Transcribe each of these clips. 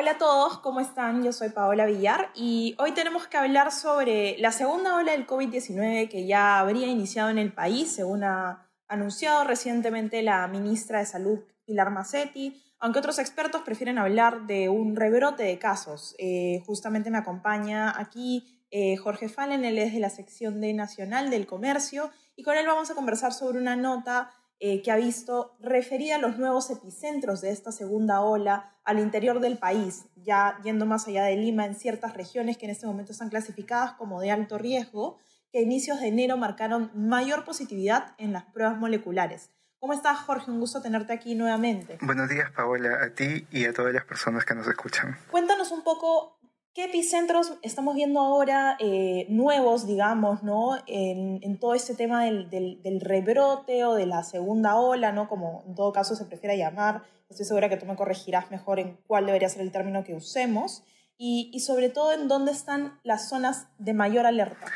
Hola a todos, ¿cómo están? Yo soy Paola Villar y hoy tenemos que hablar sobre la segunda ola del COVID-19 que ya habría iniciado en el país, según ha anunciado recientemente la ministra de Salud, Pilar Macetti, aunque otros expertos prefieren hablar de un rebrote de casos. Eh, justamente me acompaña aquí eh, Jorge Fallen, él es de la sección de Nacional del Comercio y con él vamos a conversar sobre una nota eh, que ha visto referida a los nuevos epicentros de esta segunda ola al interior del país, ya yendo más allá de Lima, en ciertas regiones que en este momento están clasificadas como de alto riesgo, que a inicios de enero marcaron mayor positividad en las pruebas moleculares. ¿Cómo estás, Jorge? Un gusto tenerte aquí nuevamente. Buenos días, Paola, a ti y a todas las personas que nos escuchan. Cuéntanos un poco ¿Qué epicentros estamos viendo ahora eh, nuevos, digamos, ¿no? En, todo este tema del, del, rebrote o de la segunda ola, ¿no? Como en todo caso se prefiera llamar. Estoy segura que tú me corregirás mejor en cuál debería ser el término que usemos. Y, sobre todo en dónde están las zonas de mayor alerta.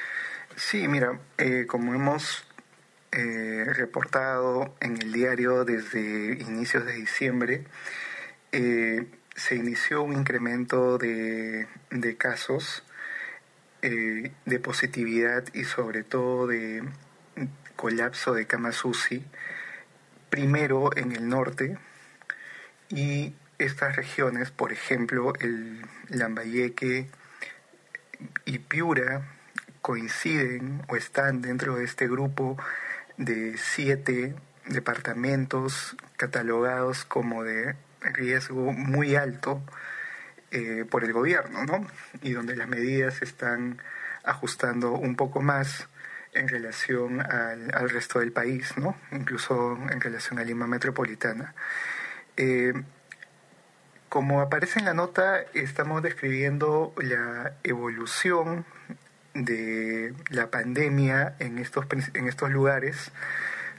Sí, mira, eh, como hemos eh, reportado en el diario desde inicios de diciembre, se inició un incremento de, de casos eh, de positividad y sobre todo de colapso de camas UCI, primero en el norte y estas regiones, por ejemplo, el Lambayeque y Piura, coinciden o están dentro de este grupo de siete departamentos catalogados como de riesgo muy alto eh, por el gobierno, ¿no? Y donde las medidas se están ajustando un poco más en relación al, al, resto del país, ¿no? Incluso en relación a Lima Metropolitana. Eh, como aparece en la nota, estamos describiendo la evolución de la pandemia en estos, en estos lugares,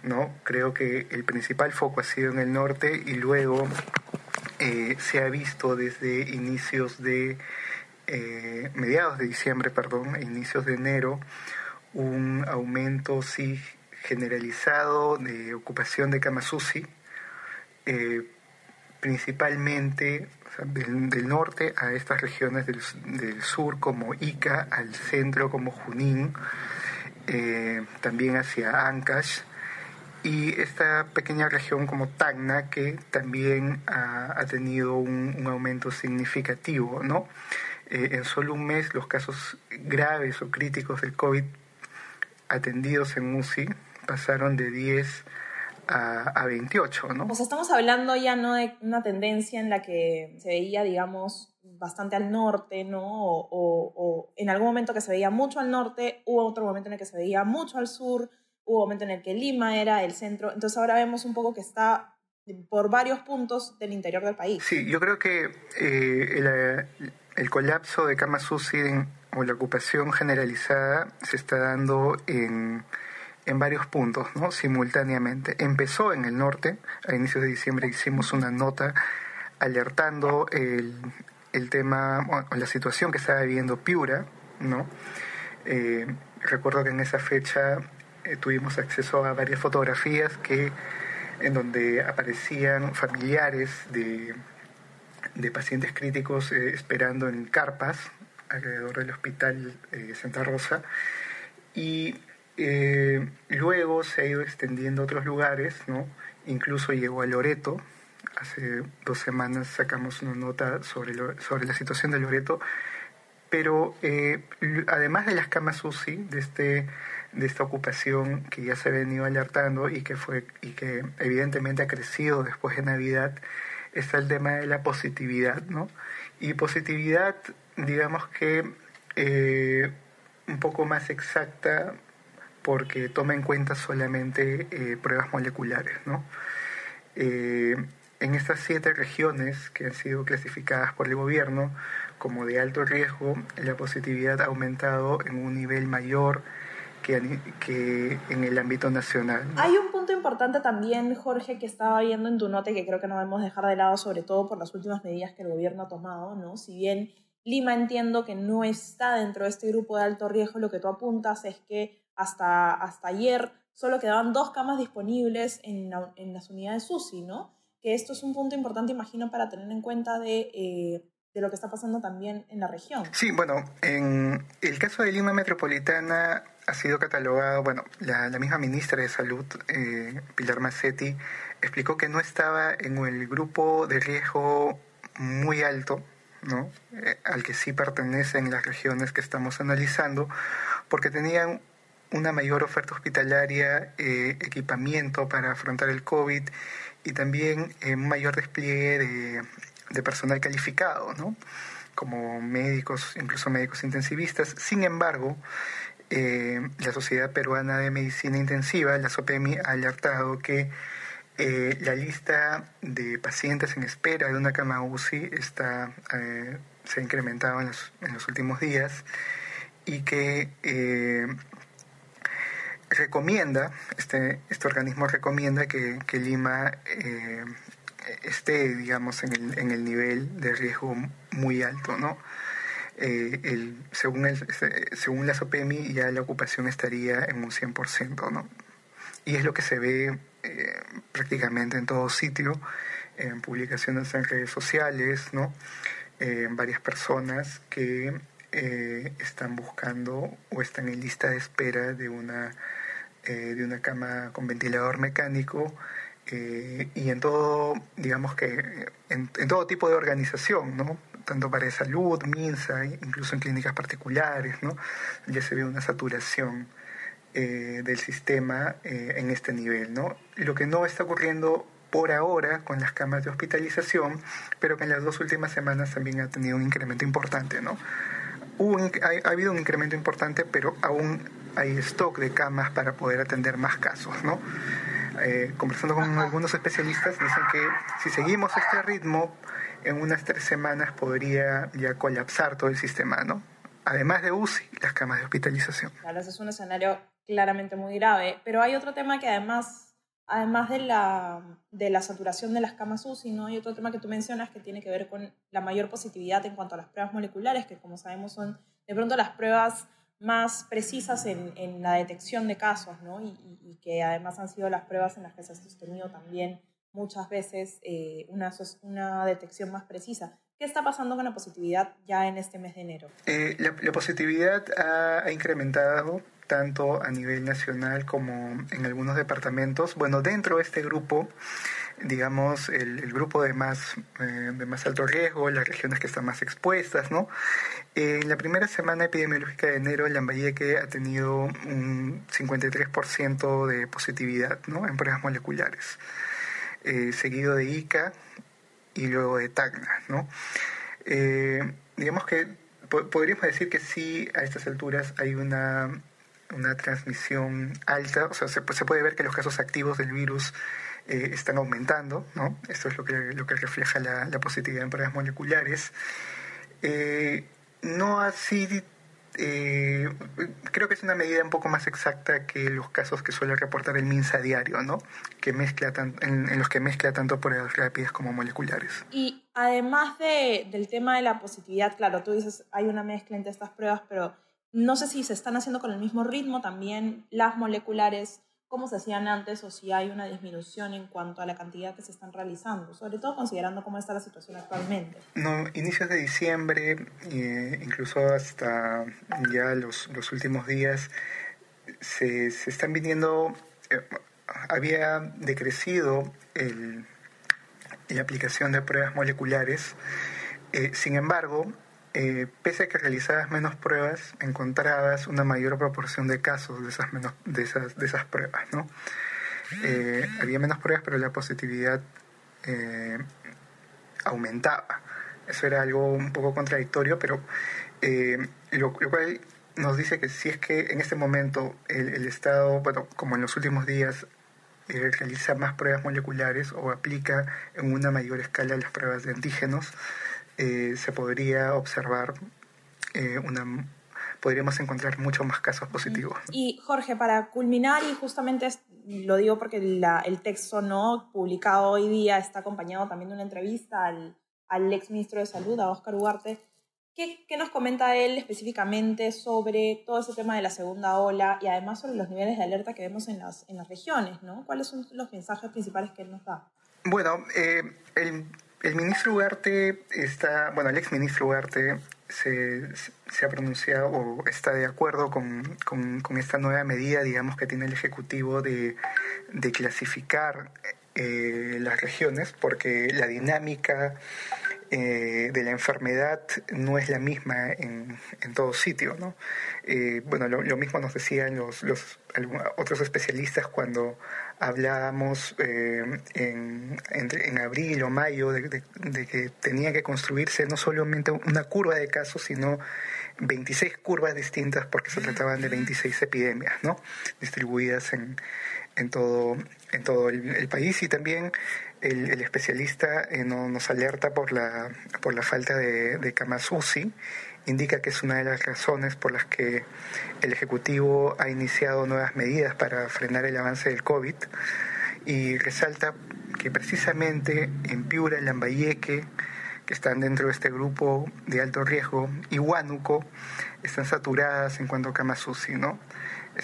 ¿no? Creo que el principal foco ha sido en el norte y luego eh, se ha visto desde inicios de, eh, mediados de diciembre, perdón, inicios de enero, un aumento sí generalizado de ocupación de camas UCI, eh, principalmente del, norte a estas regiones del, del, sur como Ica, al centro como Junín, también hacia Ancash, y esta pequeña región como Tacna que también ha, ha tenido un, un, aumento significativo, ¿no? Eh, en solo un mes los casos graves o críticos del COVID atendidos en UCI pasaron de 10 a, a 28, ¿no? Pues estamos hablando ya no de una tendencia en la que se veía, digamos, bastante al norte, ¿no? O, o, o en algún momento que se veía mucho al norte, hubo otro momento en el que se veía mucho al sur, hubo un momento en el que Lima era el centro, entonces ahora vemos un poco que está por varios puntos del interior del país. Sí, yo creo que eh, el, el, colapso de camas UCI o la ocupación generalizada se está dando en, en varios puntos, ¿no? Simultáneamente. Empezó en el norte, a inicios de diciembre hicimos una nota alertando el, el tema, bueno, la situación que estaba viviendo Piura, ¿no? Eh, recuerdo que en esa fecha eh, tuvimos acceso a varias fotografías que en donde aparecían familiares de, de pacientes críticos eh, esperando en carpas alrededor del hospital eh, Santa Rosa y eh, luego se ha ido extendiendo a otros lugares, ¿no? incluso llegó a Loreto. Hace dos semanas sacamos una nota sobre, lo, sobre la situación de Loreto, pero eh, además de las camas UCI, de este de esta ocupación que ya se ha venido alertando y que fue y que evidentemente ha crecido después de Navidad está el tema de la positividad no y positividad digamos que eh, un poco más exacta porque toma en cuenta solamente eh, pruebas moleculares no eh, en estas siete regiones que han sido clasificadas por el gobierno como de alto riesgo, la positividad ha aumentado en un nivel mayor que, que en el ámbito nacional. Hay un punto importante también, Jorge, que estaba viendo en tu nota y que creo que no debemos dejar de lado, sobre todo por las últimas medidas que el gobierno ha tomado, ¿no? Si bien Lima entiendo que no está dentro de este grupo de alto riesgo, lo que tú apuntas es que hasta, hasta ayer solo quedaban dos camas disponibles en, en las unidades UCI, ¿no? Que esto es un punto importante, imagino, para tener en cuenta de... Eh, de lo que está pasando también en la región. Sí, bueno, en el caso de Lima Metropolitana ha sido catalogado, bueno, la, misma ministra de Salud, eh, Pilar Massetti, explicó que no estaba en el grupo de riesgo muy alto, ¿no? Eh, al que sí pertenecen las regiones que estamos analizando, porque tenían una mayor oferta hospitalaria, eh, equipamiento para afrontar el COVID y también un mayor despliegue de de personal calificado, ¿no? como médicos, incluso médicos intensivistas. Sin embargo, eh, la Sociedad Peruana de Medicina Intensiva, la SOPEMI, ha alertado que eh, la lista de pacientes en espera de una cama UCI está, eh, se ha incrementado en los, en los, últimos días y que recomienda, este, este organismo recomienda que, que Lima esté, digamos, en el, en el nivel de riesgo muy alto, ¿no? Eh, el, según, el, según la SOPEMI ya la ocupación estaría en un 100%, ¿no? Y es lo que se ve eh, prácticamente en todo sitio, en publicaciones en redes sociales, ¿no? Eh, varias personas que están buscando o están en lista de espera de una, de una cama con ventilador mecánico eh, y en todo, digamos que en, todo tipo de organización, ¿no? Tanto para salud, MINSA, incluso en clínicas particulares, ¿no? ya se ve una saturación eh, del sistema eh, en este nivel. ¿no? Lo que no está ocurriendo por ahora con las camas de hospitalización, pero que en las dos últimas semanas también ha tenido un incremento importante. ¿no? ha, habido un incremento importante, pero aún hay stock de camas para poder atender más casos. ¿no? Eh, conversando con algunos especialistas, dicen que si seguimos este ritmo, en unas tres semanas podría ya colapsar todo el sistema, ¿no? Además de UCI, las camas de hospitalización. Claro, ese es un escenario claramente muy grave, pero hay otro tema que además, además de la, de la saturación de las camas UCI, ¿no? hay otro tema que tú mencionas que tiene que ver con la mayor positividad en cuanto a las pruebas moleculares, que como sabemos son de pronto las pruebas más precisas en, en la detección de casos, ¿no? Y, y, que además han sido las pruebas en las que se ha sostenido también muchas veces eh, una, una detección más precisa. ¿Qué está pasando con la positividad ya en este mes de enero? Eh, la, la, positividad ha, ha, incrementado tanto a nivel nacional como en algunos departamentos. Bueno, dentro de este grupo digamos, el, grupo de más, eh, de más alto riesgo, las regiones que están más expuestas, ¿no? en la primera semana epidemiológica de enero, Lambayeque ha tenido un 53% de positividad, ¿no? En pruebas moleculares, eh, seguido de Ica y luego de Tacna, ¿no? Eh, digamos que podríamos decir que sí, a estas alturas hay una, una transmisión alta, o sea, se, se puede ver que los casos activos del virus eh, están aumentando, ¿no? Esto es lo que, lo que refleja la, positividad en pruebas moleculares. Eh, no así, eh, creo que es una medida un poco más exacta que los casos que suele reportar el MINSA diario, ¿no? Que mezcla tan, en, los que mezcla tanto pruebas rápidas como moleculares. Y además de, del tema de la positividad, claro, tú dices hay una mezcla entre estas pruebas, pero no sé si se están haciendo con el mismo ritmo también las moleculares cómo se hacían antes o si hay una disminución en cuanto a la cantidad que se están realizando, sobre todo considerando cómo está la situación actualmente. No, inicios de diciembre, eh, incluso hasta ya los, los últimos días, se, se están viniendo, eh, había decrecido el, la aplicación de pruebas moleculares, eh, sin embargo, eh, pese a que realizabas menos pruebas, encontrabas una mayor proporción de casos de esas, menos, de esas, de esas pruebas, ¿no? Eh, había menos pruebas, pero la positividad eh, aumentaba. Eso era algo un poco contradictorio, pero lo, cual nos dice que si es que en este momento el, el Estado, bueno, como en los últimos días, realiza más pruebas moleculares o aplica en una mayor escala las pruebas de antígenos, eh, se podría observar eh, una podríamos encontrar muchos más casos positivos. Y Jorge, para culminar, y justamente lo digo porque el texto no publicado hoy día está acompañado también de una entrevista al, al ex ministro de Salud, a Oscar Ugarte, ¿Qué, ¿Qué, nos comenta él específicamente sobre todo ese tema de la segunda ola y además sobre los niveles de alerta que vemos en las, en las regiones? ¿no? ¿Cuáles son los mensajes principales que él nos da? Bueno, eh, el, el, ministro Ugarte está, bueno, el ex ministro Ugarte se, se ha pronunciado o está de acuerdo con, con, con, esta nueva medida, digamos, que tiene el Ejecutivo de, de clasificar eh, las regiones, porque la dinámica eh, de la enfermedad no es la misma en, en todo sitio. ¿no? Eh, bueno, lo, mismo nos decían los, los otros especialistas cuando hablábamos eh, en, en, abril o mayo de, de, que tenía que construirse no solamente una curva de casos, sino 26 curvas distintas porque se trataban de 26 epidemias, ¿no? Distribuidas en, en todo, en todo el, país y también el, especialista eh, nos alerta por la, por la falta de, de camas UCI, indica que es una de las razones por las que el Ejecutivo ha iniciado nuevas medidas para frenar el avance del COVID y resalta que precisamente en Piura, en Lambayeque, que están dentro de este grupo de alto riesgo, y Huánuco, están saturadas en cuanto a camas UCI, ¿no?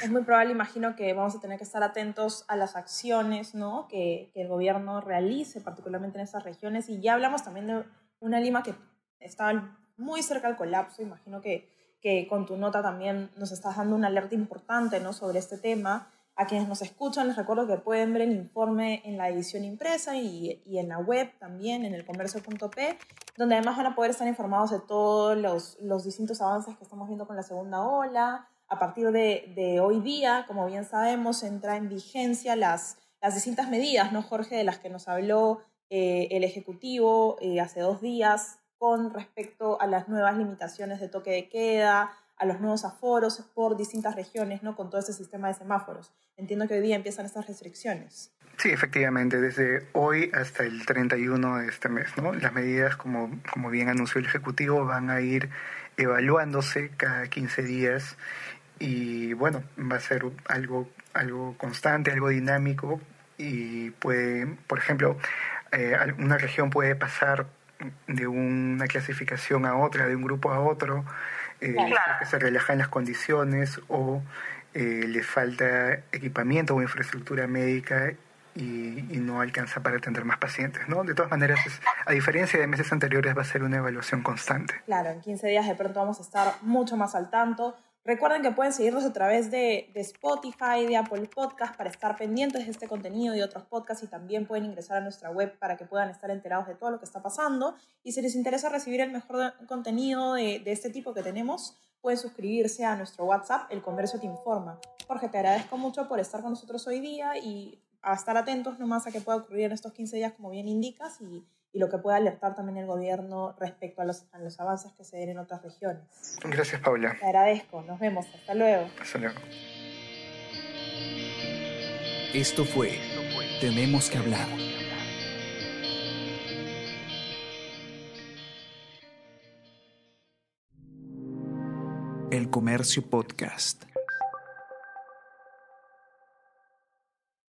Es muy probable, imagino, que vamos a tener que estar atentos a las acciones ¿no? que, que, el gobierno realice, particularmente en esas regiones. Y ya hablamos también de una Lima que está muy cerca del colapso. Imagino que, que con tu nota también nos estás dando una alerta importante ¿no? sobre este tema. A quienes nos escuchan, les recuerdo que pueden ver el informe en la edición impresa y, y en la web también, en el comercio.p, donde además van a poder estar informados de todos los, los distintos avances que estamos viendo con la segunda ola, a partir de, hoy día, como bien sabemos, entra en vigencia las, las distintas medidas, ¿no, Jorge?, de las que nos habló eh, el Ejecutivo eh, hace dos días con respecto a las nuevas limitaciones de toque de queda, a los nuevos aforos por distintas regiones, ¿no? Con todo ese sistema de semáforos. Entiendo que hoy día empiezan estas restricciones. Sí, efectivamente, desde hoy hasta el 31 de este mes, ¿no? Las medidas, como, como bien anunció el Ejecutivo, van a ir evaluándose cada 15 días y bueno, va a ser algo, algo constante, algo dinámico y puede, por ejemplo, eh, una región puede pasar de una clasificación a otra, de un grupo a otro, eh, que se relajan las condiciones o eh, le falta equipamiento o infraestructura médica y, y, no alcanza para atender más pacientes, ¿no? De todas maneras, a diferencia de meses anteriores, va a ser una evaluación constante. Claro, en 15 días de pronto vamos a estar mucho más al tanto Recuerden que pueden seguirnos a través de, Spotify, de Apple Podcast para estar pendientes de este contenido y otros podcasts y también pueden ingresar a nuestra web para que puedan estar enterados de todo lo que está pasando. Y si les interesa recibir el mejor contenido de, de este tipo que tenemos, pueden suscribirse a nuestro WhatsApp, El Comercio Te Informa. Jorge, te agradezco mucho por estar con nosotros hoy día y a estar atentos nomás a qué pueda ocurrir en estos 15 días, como bien indicas, y y lo que pueda alertar también el gobierno respecto a los, a los avances que se den en otras regiones. Gracias, Paula. Te agradezco. Nos vemos. Hasta luego. Hasta luego. Esto fue Tenemos que hablar. El Comercio Podcast.